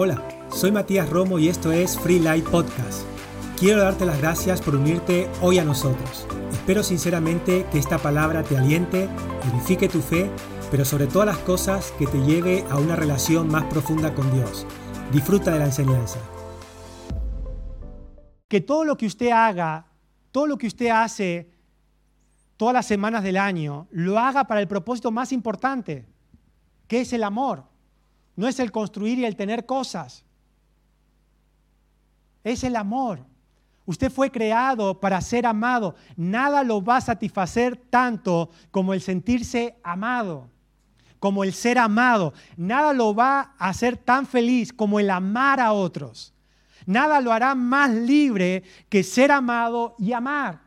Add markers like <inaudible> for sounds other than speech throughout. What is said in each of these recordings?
Hola, soy Matías Romo y esto es Free Light Podcast. Quiero darte las gracias por unirte hoy a nosotros. Espero sinceramente que esta palabra te aliente, edifique tu fe, pero sobre todas las cosas que te lleve a una relación más profunda con Dios. Disfruta de la enseñanza. Que todo lo que usted haga, todo lo que usted hace todas las semanas del año, lo haga para el propósito más importante, que es el amor no es el construir y el tener cosas. Es el amor. Usted fue creado para ser amado. Nada lo va a satisfacer tanto como el sentirse amado, como el ser amado. Nada lo va a hacer tan feliz como el amar a otros. Nada lo hará más libre que ser amado y amar.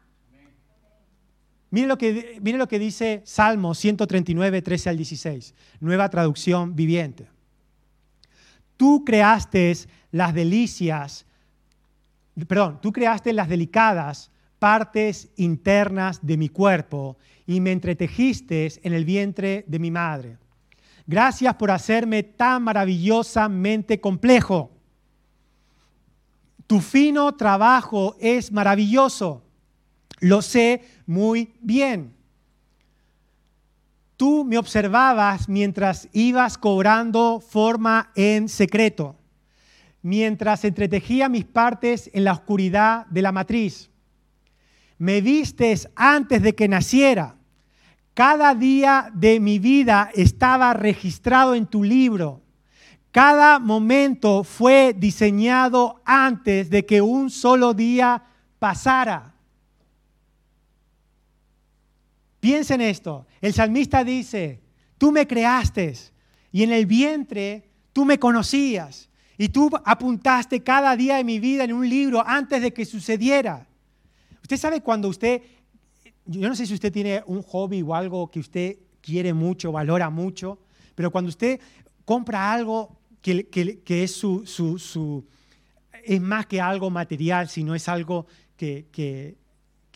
Mire lo que, mire lo que dice Salmo 139, 13 al 16, nueva traducción viviente. Tú creaste las delicias, perdón, tú creaste las delicadas partes internas de mi cuerpo y me entretejiste en el vientre de mi madre. Gracias por hacerme tan maravillosamente complejo. Tu fino trabajo es maravilloso. Lo sé muy bien. Tú me observabas mientras ibas cobrando forma en secreto, mientras entretejía mis partes en la oscuridad de la matriz. Me vistes antes de que naciera. Cada día de mi vida estaba registrado en tu libro. Cada momento fue diseñado antes de que un solo día pasara. Piensa en esto. El salmista dice, tú me creaste y en el vientre tú me conocías y tú apuntaste cada día de mi vida en un libro antes de que sucediera. Usted sabe cuando usted, yo no sé si usted tiene un hobby o algo que usted quiere mucho, valora mucho, pero cuando usted compra algo que, es su, su, es más que algo material, sino es algo que, que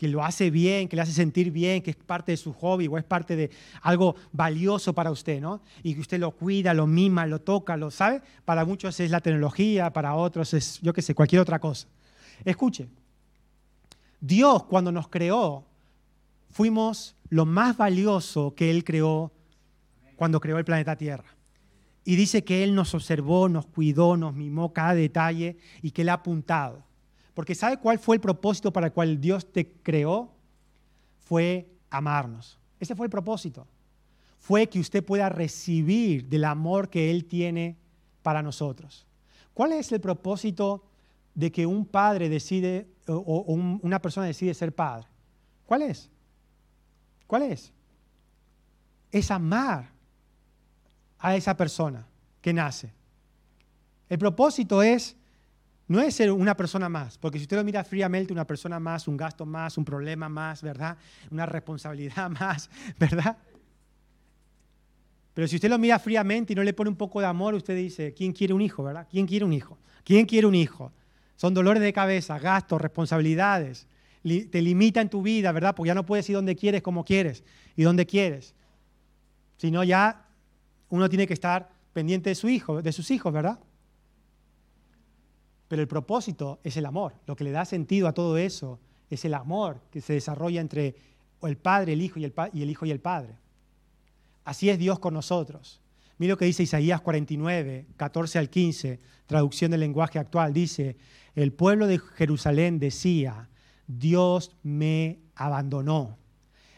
lo hace bien, que le hace sentir bien, que es parte de su hobby o es parte de algo valioso para usted, ¿no? Y que usted lo cuida, lo mima, lo toca, lo sabe. Para muchos es la tecnología, para otros es, yo qué sé, cualquier otra cosa. Escuche, Dios cuando nos creó, fuimos lo más valioso que Él creó cuando creó el planeta Tierra. Y dice que Él nos observó, nos cuidó, nos mimó cada detalle y que Él ha apuntado. Porque ¿sabe cuál fue el propósito para el cual Dios te creó? Fue amarnos. Ese fue el propósito. Fue que usted pueda recibir del amor que Él tiene para nosotros. ¿Cuál es el propósito de que un padre decide o, una persona decide ser padre? ¿Cuál es? ¿Cuál es? Es amar a esa persona que nace. El propósito es no es ser una persona más, porque si usted lo mira fríamente, una persona más, un gasto más, un problema más, ¿verdad? Una responsabilidad <laughs> más, ¿verdad? Pero si usted lo mira fríamente y no le pone un poco de amor, usted dice, ¿quién quiere un hijo, verdad? ¿Quién quiere un hijo? ¿Quién quiere un hijo? Son dolores de cabeza, gastos, responsabilidades. Te limita en tu vida, ¿verdad? Porque ya no puedes ir donde quieres, como quieres y donde quieres. Sino ya uno tiene que estar pendiente de su hijo, de sus hijos, ¿verdad? Pero el propósito es el amor. Lo que le da sentido a todo eso es el amor que se desarrolla entre el Padre, el Hijo y el, y el Hijo y el Padre. Así es Dios con nosotros. Mira lo que dice Isaías 49, 14 al 15, traducción del lenguaje actual. Dice, el pueblo de Jerusalén decía, Dios me abandonó,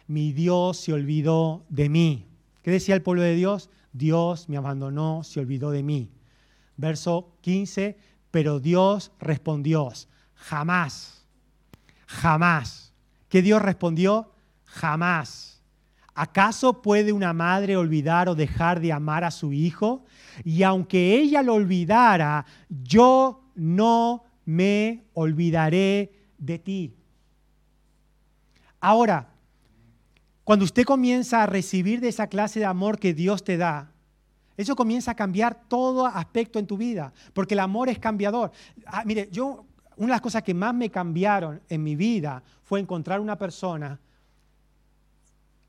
mi Dios se olvidó de mí. ¿Qué decía el pueblo de Dios? Dios me abandonó, se olvidó de mí. Verso 15, pero Dios respondió, jamás, jamás. ¿Qué Dios respondió? Jamás. ¿Acaso puede una madre olvidar o dejar de amar a su hijo? Y aunque ella lo olvidara, yo no me olvidaré de ti. Ahora, cuando usted comienza a recibir de esa clase de amor que Dios te da, eso comienza a cambiar todo aspecto en tu vida, porque el amor es cambiador. Ah, mire, yo, una de las cosas que más me cambiaron en mi vida fue encontrar una persona,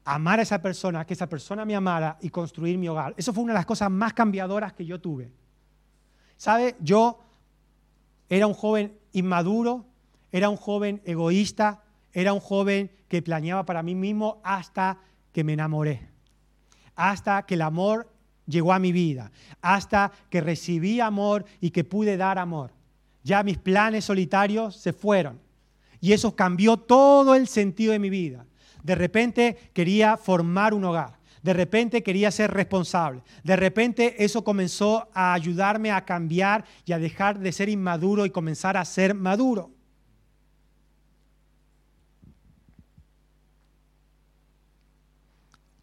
amar a esa persona, que esa persona me amara y construir mi hogar. Eso fue una de las cosas más cambiadoras que yo tuve. ¿Sabe? Yo era un joven inmaduro, era un joven egoísta, era un joven que planeaba para mí mismo hasta que me enamoré, hasta que el amor llegó a mi vida, hasta que recibí amor y que pude dar amor. Ya mis planes solitarios se fueron y eso cambió todo el sentido de mi vida. De repente quería formar un hogar. De repente quería ser responsable. De repente eso comenzó a ayudarme a cambiar y a dejar de ser inmaduro y comenzar a ser maduro.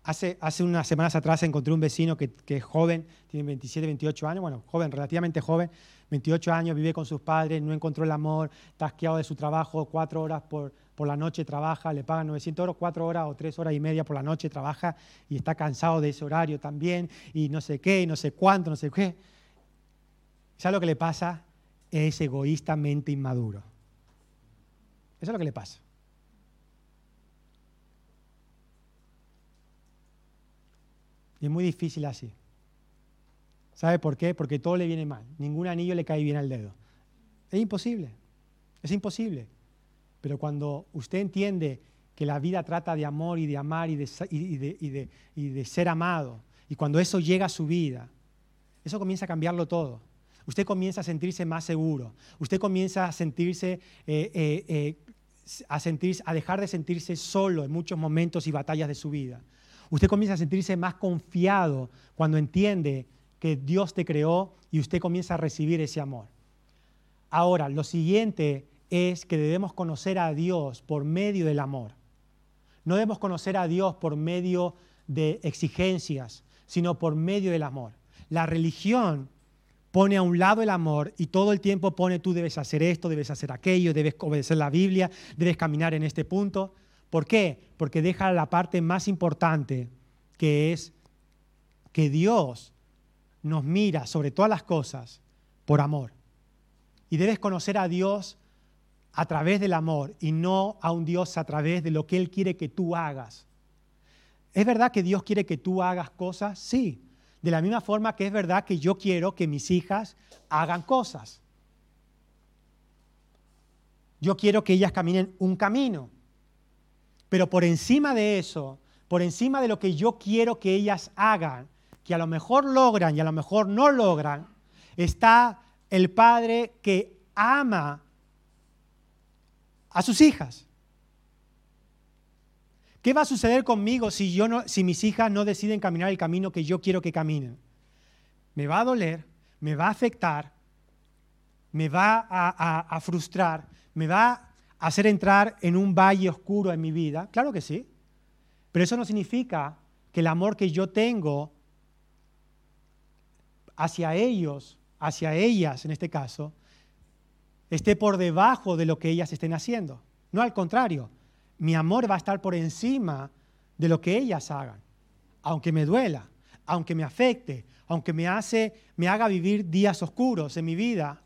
Hace, unas semanas atrás encontré un vecino que, es joven, tiene 27, 28 años, bueno, joven, relativamente joven, 28 años, vive con sus padres, no encontró el amor, tasqueado de su trabajo, cuatro horas por, por la noche trabaja, le pagan 900 euros, cuatro horas o tres horas y media por la noche trabaja y está cansado de ese horario también y no sé qué, y no sé cuánto, no sé qué. ¿Sabes lo que le pasa? Es egoístamente inmaduro. Eso es lo que le pasa. Y es muy difícil así. ¿Sabe por qué? Porque todo le viene mal. Ningún anillo le cae bien al dedo. Es imposible. Es imposible. Pero cuando usted entiende que la vida trata de amor y de amar y de, ser amado, y cuando eso llega a su vida, eso comienza a cambiarlo todo. Usted comienza a sentirse más seguro. Usted comienza a sentirse, eh, eh, eh, a, sentirse, a dejar de sentirse solo en muchos momentos y batallas de su vida. Usted comienza a sentirse más confiado cuando entiende que Dios te creó y usted comienza a recibir ese amor. Ahora, lo siguiente es que debemos conocer a Dios por medio del amor. No debemos conocer a Dios por medio de exigencias, sino por medio del amor. La religión pone a un lado el amor y todo el tiempo pone tú debes hacer esto, debes hacer aquello, debes obedecer la Biblia, debes caminar en este punto. ¿Por qué? Porque deja la parte más importante, que es que Dios nos mira sobre todas las cosas por amor. Y debes conocer a Dios a través del amor y no a un Dios a través de lo que Él quiere que tú hagas. ¿Es verdad que Dios quiere que tú hagas cosas? Sí. De la misma forma que es verdad que yo quiero que mis hijas hagan cosas. Yo quiero que ellas caminen un camino. Pero por encima de eso, por encima de lo que yo quiero que ellas hagan, que a lo mejor logran y a lo mejor no logran, está el Padre que ama a sus hijas. ¿Qué va a suceder conmigo si, yo si mis hijas no deciden caminar el camino que yo quiero que caminen? Me va a doler, me va a afectar, me va a, a frustrar, me va hacer entrar en un valle oscuro en mi vida. Claro que sí. Pero eso no significa que el amor que yo tengo hacia ellos, hacia ellas en este caso, esté por debajo de lo que ellas estén haciendo. No al contrario, mi amor va a estar por encima de lo que ellas hagan, aunque me duela, aunque me afecte, aunque me, hace, me haga vivir días oscuros en mi vida,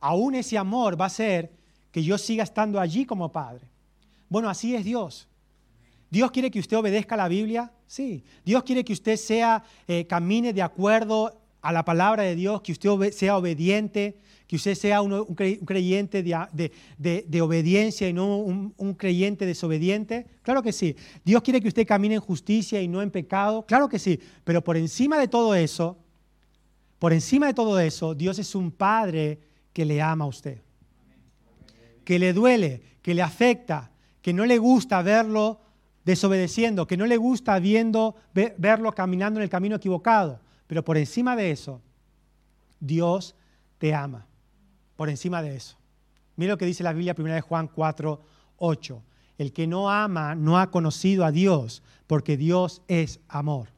aún ese amor va a ser que yo siga estando allí como padre. Bueno, así es Dios. Dios quiere que usted obedezca la Biblia, sí. Dios quiere que usted sea, eh, camine de acuerdo a la palabra de Dios, que usted sea obediente, que usted sea un, creyente de, obediencia y no un, creyente desobediente? Claro que sí. Dios quiere que usted camine en justicia y no en pecado? Claro que sí. Pero por encima de todo eso, por encima de todo eso, Dios es un Padre que le ama a usted. Que le duele, que le afecta, que no le gusta verlo desobedeciendo, que no le gusta viendo, verlo caminando en el camino equivocado. Pero por encima de eso, Dios te ama por encima de eso. Mira lo que dice la Biblia 1 de Juan 4, 8. El que no ama no ha conocido a Dios porque Dios es amor.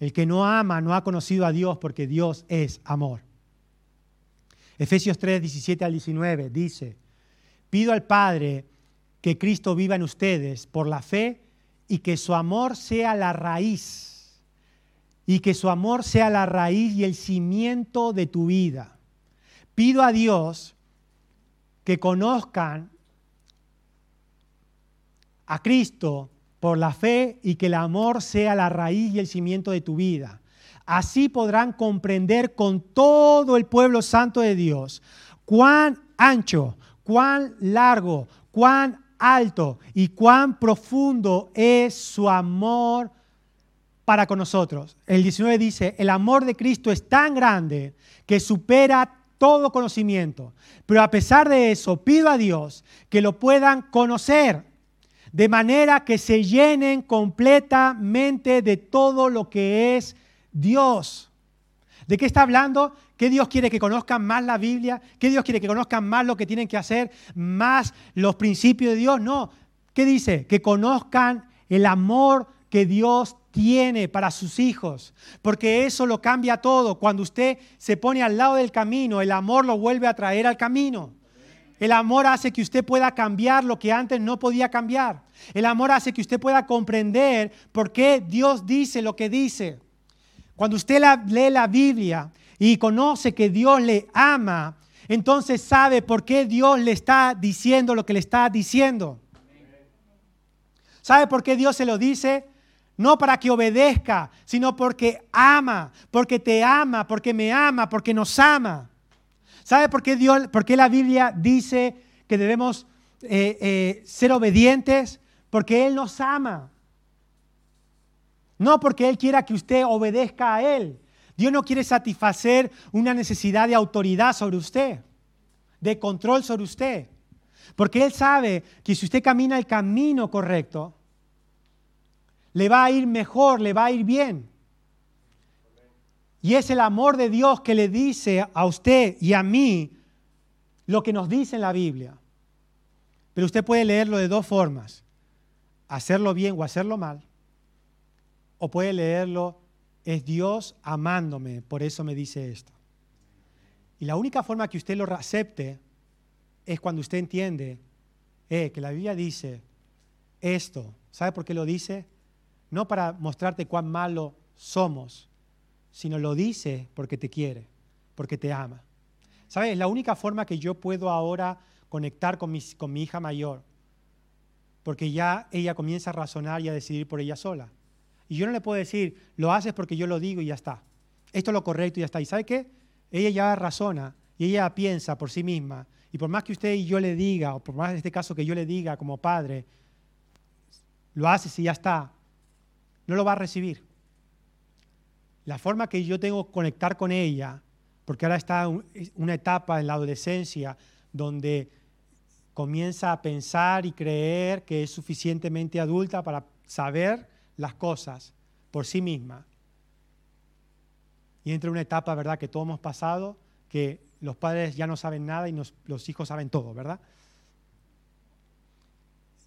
El que no ama no ha conocido a Dios porque Dios es amor. Efesios 3, 17 al 19 dice, pido al Padre que Cristo viva en ustedes por la fe y que su amor sea la raíz, y que su amor sea la raíz y el cimiento de tu vida pido a Dios que conozcan a Cristo por la fe y que el amor sea la raíz y el cimiento de tu vida. Así podrán comprender con todo el pueblo santo de Dios cuán ancho, cuán largo, cuán alto y cuán profundo es su amor para con nosotros. El 19 dice, el amor de Cristo es tan grande que supera todo conocimiento. Pero a pesar de eso, pido a Dios que lo puedan conocer de manera que se llenen completamente de todo lo que es Dios. ¿De qué está hablando? ¿Qué Dios quiere que conozcan más la Biblia? ¿Qué Dios quiere que conozcan más lo que tienen que hacer? ¿Más los principios de Dios? No. ¿Qué dice? Que conozcan el amor que Dios tiene para sus hijos, porque eso lo cambia todo. Cuando usted se pone al lado del camino, el amor lo vuelve a traer al camino. El amor hace que usted pueda cambiar lo que antes no podía cambiar. El amor hace que usted pueda comprender por qué Dios dice lo que dice. Cuando usted lee la Biblia y conoce que Dios le ama, entonces sabe por qué Dios le está diciendo lo que le está diciendo. ¿Sabe por qué Dios se lo dice? No para que obedezca, sino porque ama, porque te ama, porque me ama, porque nos ama. ¿Sabe por qué, Dios, por qué la Biblia dice que debemos eh, eh, ser obedientes? Porque Él nos ama. No porque Él quiera que usted obedezca a Él. Dios no quiere satisfacer una necesidad de autoridad sobre usted, de control sobre usted. Porque Él sabe que si usted camina el camino correcto, le va a ir mejor, le va a ir bien. Y es el amor de Dios que le dice a usted y a mí lo que nos dice en la Biblia. Pero usted puede leerlo de dos formas, hacerlo bien o hacerlo mal. O puede leerlo, es Dios amándome, por eso me dice esto. Y la única forma que usted lo acepte es cuando usted entiende eh, que la Biblia dice esto. ¿Sabe por qué lo dice? no para mostrarte cuán malo somos, sino lo dice porque te quiere, porque te ama. ¿Sabes? Es la única forma que yo puedo ahora conectar con mi, con mi hija mayor, porque ya ella comienza a razonar y a decidir por ella sola. Y yo no le puedo decir, lo haces porque yo lo digo y ya está. Esto es lo correcto y ya está. ¿Y sabe qué? Ella ya razona y ella piensa por sí misma. Y por más que usted y yo le diga, o por más en este caso que yo le diga como padre, lo haces y ya está no lo va a recibir. La forma que yo tengo que conectar con ella, porque ahora está una etapa en la adolescencia donde comienza a pensar y creer que es suficientemente adulta para saber las cosas por sí misma. Y entra una etapa, ¿verdad?, que todos hemos pasado, que los padres ya no saben nada y los hijos saben todo, ¿verdad?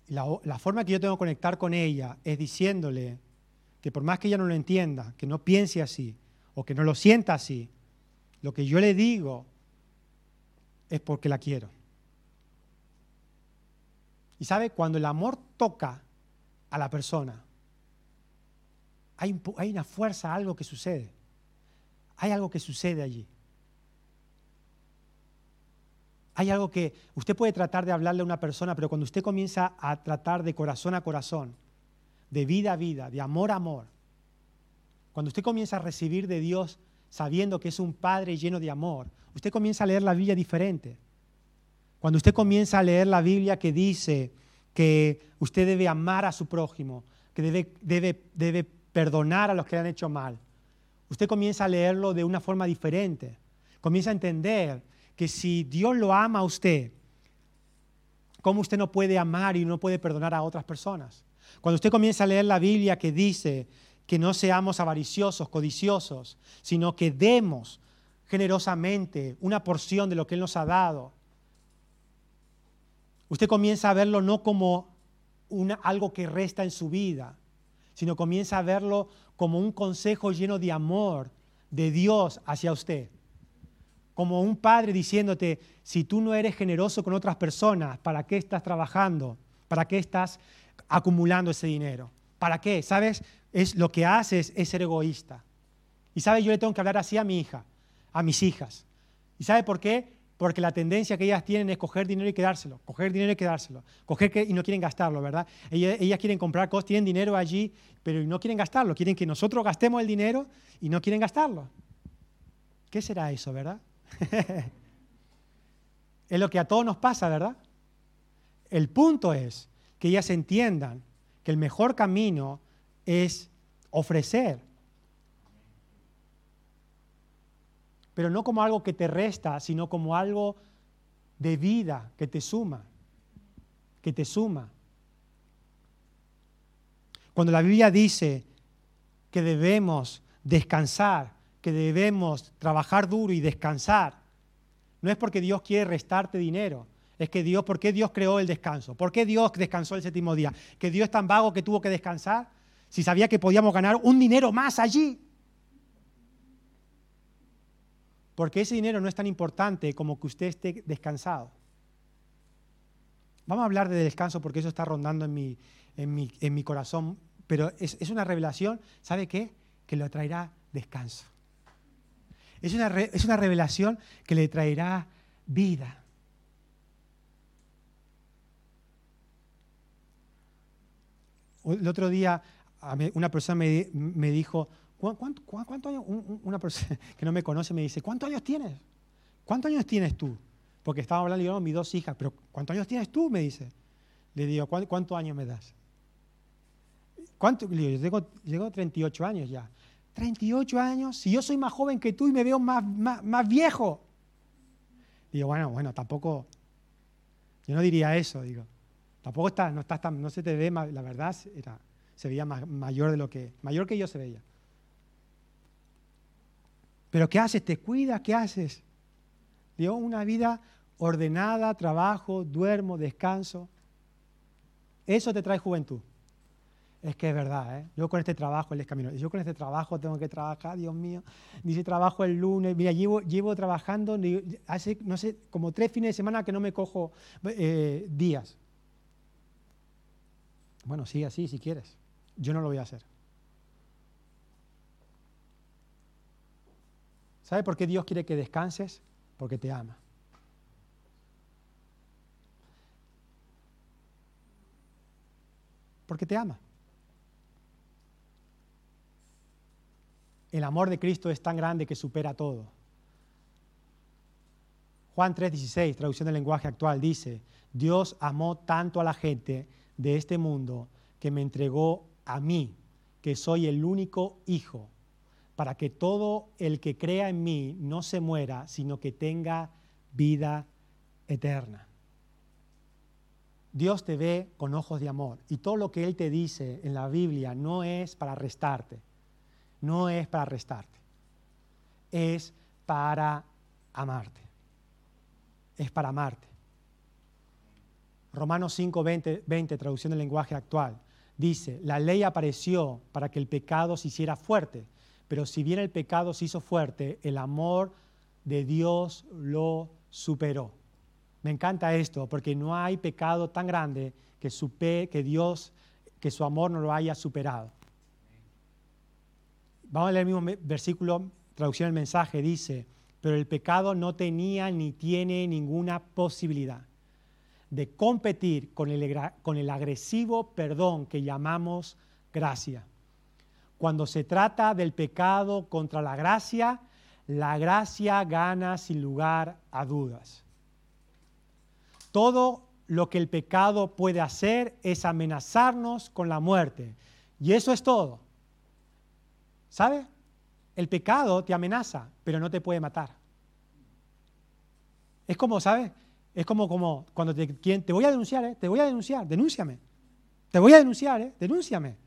La, forma que yo tengo que conectar con ella es diciéndole, que por más que ella no lo entienda, que no piense así o que no lo sienta así, lo que yo le digo es porque la quiero. Y sabe, cuando el amor toca a la persona, hay, una fuerza, algo que sucede. Hay algo que sucede allí. Hay algo que usted puede tratar de hablarle a una persona, pero cuando usted comienza a tratar de corazón a corazón, de vida a vida, de amor a amor, cuando usted comienza a recibir de Dios sabiendo que es un Padre lleno de amor, usted comienza a leer la Biblia diferente. Cuando usted comienza a leer la Biblia que dice que usted debe amar a su prójimo, que debe, debe, debe perdonar a los que le han hecho mal, usted comienza a leerlo de una forma diferente. Comienza a entender que si Dios lo ama a usted, ¿cómo usted no puede amar y no puede perdonar a otras personas? Cuando usted comienza a leer la Biblia que dice que no seamos avariciosos, codiciosos, sino que demos generosamente una porción de lo que Él nos ha dado, usted comienza a verlo no como algo que resta en su vida, sino comienza a verlo como un consejo lleno de amor de Dios hacia usted. Como un padre diciéndote, si tú no eres generoso con otras personas, ¿para qué estás trabajando? ¿Para qué estás acumulando ese dinero. ¿Para qué? ¿Sabes? Es, lo que haces es ser egoísta. Y sabes, yo le tengo que hablar así a mi hija, a mis hijas. ¿Y sabe por qué? Porque la tendencia que ellas tienen es coger dinero y quedárselo, coger dinero y quedárselo, coger que, y no quieren gastarlo, ¿verdad? Ellas, ellas, quieren comprar cosas, tienen dinero allí, pero no quieren gastarlo, quieren que nosotros gastemos el dinero y no quieren gastarlo. ¿Qué será eso, verdad? <laughs> es lo que a todos nos pasa, ¿verdad? El punto es que ellas entiendan que el mejor camino es ofrecer, pero no como algo que te resta, sino como algo de vida que te suma, que te suma. Cuando la Biblia dice que debemos descansar, que debemos trabajar duro y descansar, no es porque Dios quiere restarte dinero, es que Dios, ¿por qué Dios creó el descanso? ¿Por qué Dios descansó el séptimo día? ¿Que Dios es tan vago que tuvo que descansar? Si sabía que podíamos ganar un dinero más allí. Porque ese dinero no es tan importante como que usted esté descansado. Vamos a hablar de descanso porque eso está rondando en mi, en mi, corazón, pero es, es, una revelación, ¿sabe qué? Que le traerá descanso. Es una, es una revelación que le traerá vida. El otro día una persona me, me dijo, ¿cuántos cuánto años? Una persona <laughs> que no me conoce me dice, ¿cuántos años tienes? ¿Cuántos años tienes tú? Porque estaba hablando, yo, mis dos hijas, pero ¿cuántos años tienes tú? Me dice. Le digo, ¿cuántos años me das? ¿Cuánto? Le digo, yo tengo, tengo 38 años ya. 38 años, si yo soy más joven que tú y me veo más, más, viejo. Digo, bueno, bueno, tampoco, yo no diría eso, digo. Tampoco está, no, estás tan, no se te ve, la verdad, se veía mayor de lo que, mayor que yo se veía. Pero ¿qué haces? ¿Te cuidas? ¿Qué haces? Digo, una vida ordenada, trabajo, duermo, descanso. Eso te trae juventud. Es que es verdad, ¿eh? Yo con este trabajo, es camino. Yo con este trabajo tengo que trabajar, Dios mío. Dice trabajo el lunes. Mira, llevo, llevo trabajando hace, no sé, como tres fines de semana que no me cojo eh, días. Bueno, sigue así si quieres. Yo no lo voy a hacer. ¿Sabe por qué Dios quiere que descanses? Porque te ama. Porque te ama. El amor de Cristo es tan grande que supera todo. Juan 3:16, traducción del lenguaje actual, dice, Dios amó tanto a la gente de este mundo que me entregó a mí, que soy el único hijo, para que todo el que crea en mí no se muera, sino que tenga vida eterna. Dios te ve con ojos de amor y todo lo que Él te dice en la Biblia no es para arrestarte, no es para arrestarte, es para amarte, es para amarte. Romanos 5, 20, 20, traducción del lenguaje actual, dice, la ley apareció para que el pecado se hiciera fuerte, pero si bien el pecado se hizo fuerte, el amor de Dios lo superó. Me encanta esto, porque no hay pecado tan grande que, supe, que Dios, que su amor no lo haya superado. Vamos a leer el mismo versículo, traducción del mensaje, dice, pero el pecado no tenía ni tiene ninguna posibilidad de competir con el, con el agresivo perdón que llamamos gracia. Cuando se trata del pecado contra la gracia, la gracia gana sin lugar a dudas. Todo lo que el pecado puede hacer es amenazarnos con la muerte. Y eso es todo. ¿Sabe? El pecado te amenaza, pero no te puede matar. Es como, ¿sabes? Es como, como cuando te, te voy a denunciar, ¿eh? te voy a denunciar, denúnciame. Te voy a denunciar, ¿eh? denúnciame.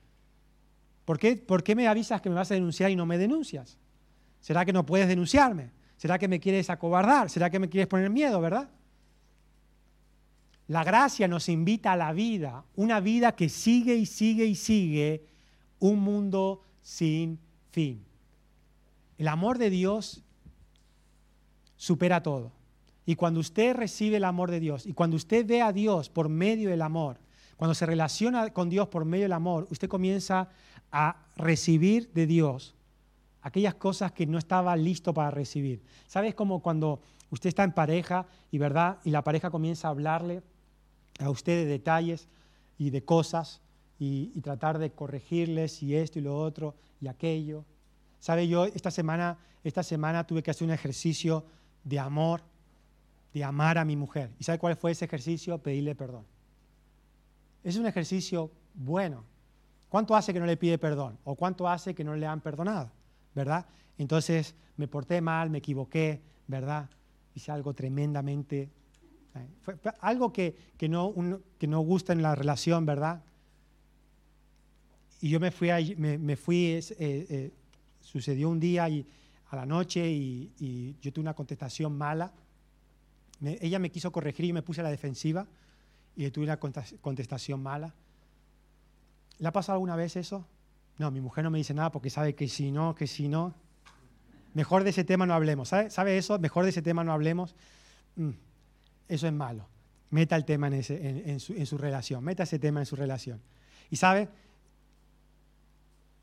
¿Por qué, ¿Por qué me avisas que me vas a denunciar y no me denuncias? ¿Será que no puedes denunciarme? ¿Será que me quieres acobardar? ¿Será que me quieres poner miedo, verdad? La gracia nos invita a la vida, una vida que sigue y sigue y sigue, un mundo sin fin. El amor de Dios supera todo. Y cuando usted recibe el amor de Dios y cuando usted ve a Dios por medio del amor, cuando se relaciona con Dios por medio del amor, usted comienza a recibir de Dios aquellas cosas que no estaba listo para recibir. ¿Sabes como cuando usted está en pareja y verdad y la pareja comienza a hablarle a usted de detalles y de cosas y, tratar de corregirles y esto y lo otro y aquello? ¿Sabe yo esta semana esta semana tuve que hacer un ejercicio de amor, de amar a mi mujer. ¿Y sabe cuál fue ese ejercicio? Pedirle perdón. Es un ejercicio bueno. ¿Cuánto hace que no le pide perdón? ¿O cuánto hace que no le han perdonado? ¿Verdad? Entonces me porté mal, me equivoqué, ¿verdad? Hice algo tremendamente... Eh, fue, algo que, no, que no gusta en la relación, ¿verdad? Y yo me fui, me, fui eh, eh, sucedió un día y, a la noche y, yo tuve una contestación mala. ella me quiso corregir y me puse a la defensiva y tuve una contestación mala. ¿Le ha pasado alguna vez eso? No, mi mujer no me dice nada porque sabe que si no, que si no. Mejor de ese tema no hablemos. ¿Sabe, ¿Sabe eso? Mejor de ese tema no hablemos. Mm, eso es malo. Meta el tema en, en, su, en, su, relación. Meta ese tema en su relación. Y sabe,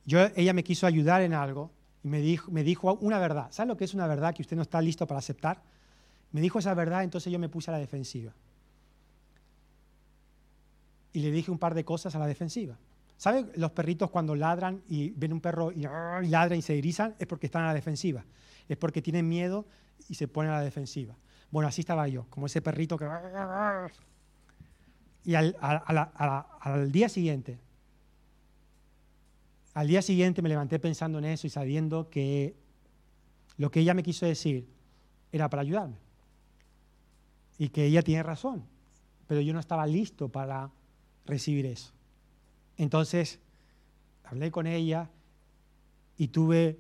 yo, ella me quiso ayudar en algo y me dijo, me dijo una verdad. ¿Sabe lo que es una verdad que usted no está listo para aceptar? Me dijo esa verdad, entonces yo me puse a la defensiva. Y le dije un par de cosas a la defensiva. ¿Sabe los perritos cuando ladran y ven un perro y, ladran y se erizan? Es porque están a la defensiva. Es porque tienen miedo y se ponen a la defensiva. Bueno, así estaba yo, como ese perrito que... Y al día siguiente, al día siguiente me levanté pensando en eso y sabiendo que lo que ella me quiso decir era para ayudarme. Y que ella tiene razón, pero yo no estaba listo para recibir eso. Entonces, hablé con ella y tuve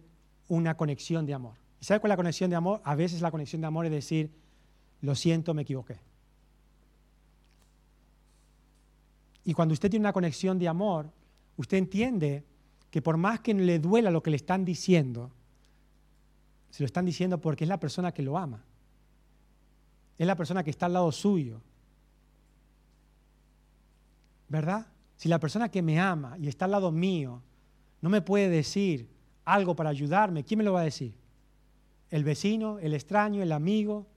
una conexión de amor. ¿Y sabe cuál es la conexión de amor? A veces la conexión de amor es decir, lo siento, me equivoqué. Y cuando usted tiene una conexión de amor, usted entiende que por más que le duela lo que le están diciendo, se lo están diciendo porque es la persona que lo ama. Es la persona que está al lado suyo. ¿Verdad? Si la persona que me ama y está al lado mío no me puede decir algo para ayudarme, ¿quién me lo va a decir? ¿El vecino, el extraño, el amigo?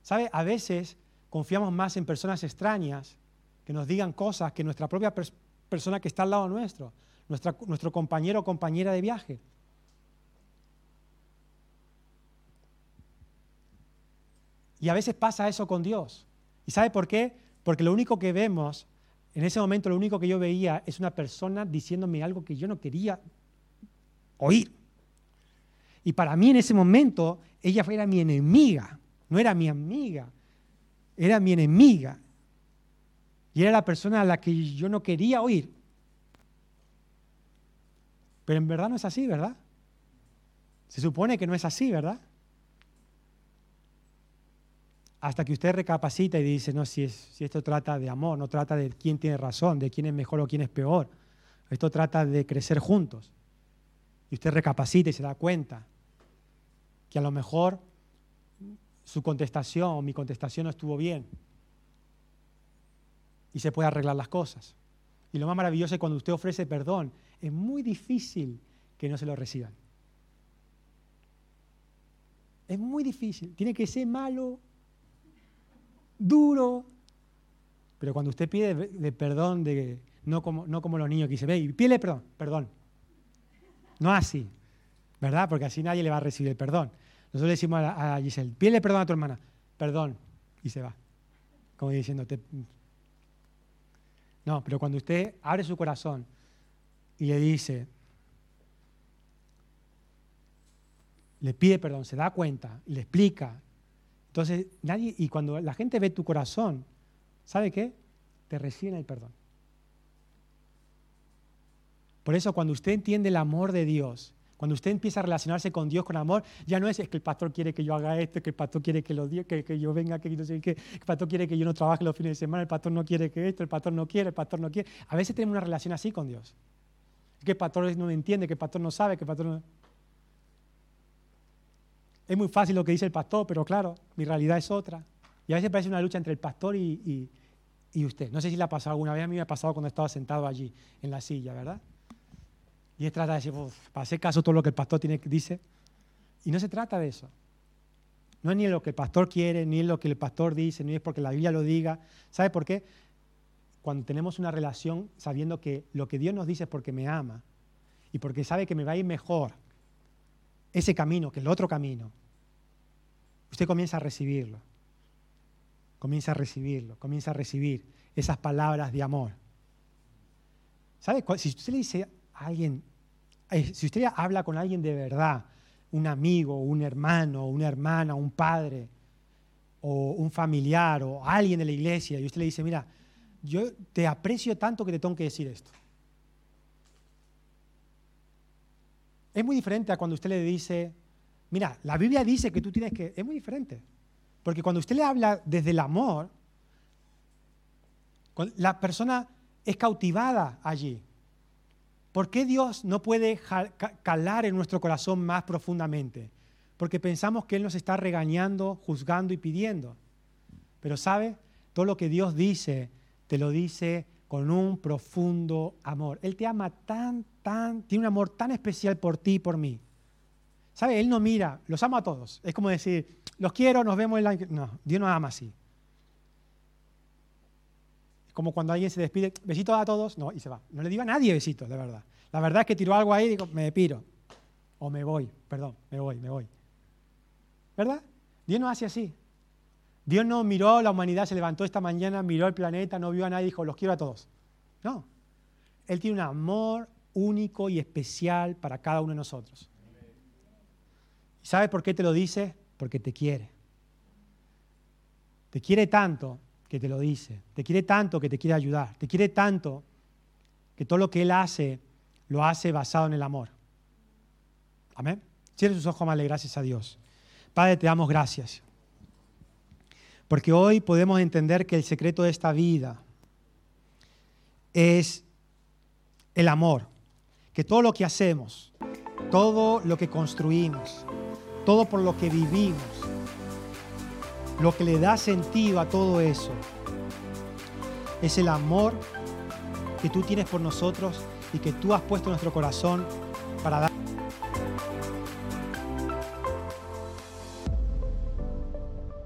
¿Sabe? A veces confiamos más en personas extrañas que nos digan cosas que nuestra propia persona que está al lado nuestro, nuestro compañero o compañera de viaje. Y a veces pasa eso con Dios. ¿Y sabe por qué? Porque lo único que vemos en ese momento lo único que yo veía es una persona diciéndome algo que yo no quería oír. Y para mí en ese momento ella era mi enemiga, no era mi amiga, era mi enemiga. Y era la persona a la que yo no quería oír. Pero en verdad no es así, ¿verdad? Se supone que no es así, ¿verdad? Hasta que usted recapacita y dice, no, si, esto trata de amor, no trata de quién tiene razón, de quién es mejor o quién es peor. Esto trata de crecer juntos. Y usted recapacita y se da cuenta que a lo mejor su contestación o mi contestación no estuvo bien. Y se puede arreglar las cosas. Y lo más maravilloso es cuando usted ofrece perdón, es muy difícil que no se lo reciban. Es muy difícil. Tiene que ser malo duro. Pero cuando usted pide de perdón, de, no, como, no como los niños que dicen, ve, pídele perdón, perdón. No así, ¿verdad? Porque así nadie le va a recibir el perdón. Nosotros le decimos a, Giselle, pídele perdón a tu hermana, perdón, y se va. Como diciéndote. No, pero cuando usted abre su corazón y le dice, le pide perdón, se da cuenta, le explica, entonces, nadie, y cuando la gente ve tu corazón, ¿sabe qué? Te reciben el perdón. Por eso, cuando usted entiende el amor de Dios, cuando usted empieza a relacionarse con Dios con amor, ya no es, que el pastor quiere que yo haga esto, que el pastor quiere que, lo, que, que yo venga, que, que el pastor quiere que yo no trabaje los fines de semana, el pastor no quiere que esto, el pastor no quiere, el pastor no quiere. A veces tenemos una relación así con Dios. que el pastor no entiende, que el pastor no sabe, que el pastor no... Es muy fácil lo que dice el pastor, pero claro, mi realidad es otra. Y a veces parece una lucha entre el pastor y, usted. No sé si le ha pasado alguna vez, a mí me ha pasado cuando estaba sentado allí, en la silla, ¿verdad? Y él trata de decir, para hacer caso todo lo que el pastor tiene, dice. Y no se trata de eso. No es ni lo que el pastor quiere, ni lo que el pastor dice, ni es porque la Biblia lo diga. ¿Sabe por qué? Cuando tenemos una relación sabiendo que lo que Dios nos dice es porque me ama y porque sabe que me va a ir mejor ese camino que el otro camino, usted comienza a recibirlo. Comienza a recibirlo, comienza a recibir esas palabras de amor. ¿Sabe? Si usted le dice a alguien, eh, si usted habla con alguien de verdad, un amigo, un hermano, una hermana, un padre, o un familiar, o alguien de la iglesia, y usted le dice, mira, yo te aprecio tanto que te tengo que decir esto. Es muy diferente a cuando usted le dice, mira, la Biblia dice que tú tienes que... Es muy diferente. Porque cuando usted le habla desde el amor, la persona es cautivada allí. ¿Por qué Dios no puede calar en nuestro corazón más profundamente? Porque pensamos que Él nos está regañando, juzgando y pidiendo. Pero ¿sabe? Todo lo que Dios dice, te lo dice con un profundo amor. Él te ama tan, tiene un amor tan especial por ti y por mí. ¿Sabe? Él no mira, los ama a todos. Es como decir, los quiero, nos vemos en la... No, Dios no ama así. Es como cuando alguien se despide, besitos a todos, no, y se va. No le digo a nadie besitos, de verdad. La verdad es que tiró algo ahí y digo, me piro. O me voy, perdón, me voy, me voy. ¿Verdad? Dios no hace así. Dios no miró la humanidad, se levantó esta mañana, miró el planeta, no vio a nadie y dijo, los quiero a todos. No. Él tiene un amor único y especial para cada uno de nosotros. ¿Y sabes por qué te lo dice? Porque te quiere. Te quiere tanto que te lo dice. Te quiere tanto que te quiere ayudar. Te quiere tanto que todo lo que Él hace, lo hace basado en el amor. Amén. Cierre sus ojos, le gracias a Dios. Padre, te damos gracias. Porque hoy podemos entender que el secreto de esta vida es el amor. Que todo lo que hacemos, todo lo que construimos, todo por lo que vivimos, lo que le da sentido a todo eso, es el amor que tú tienes por nosotros y que tú has puesto en nuestro corazón para dar.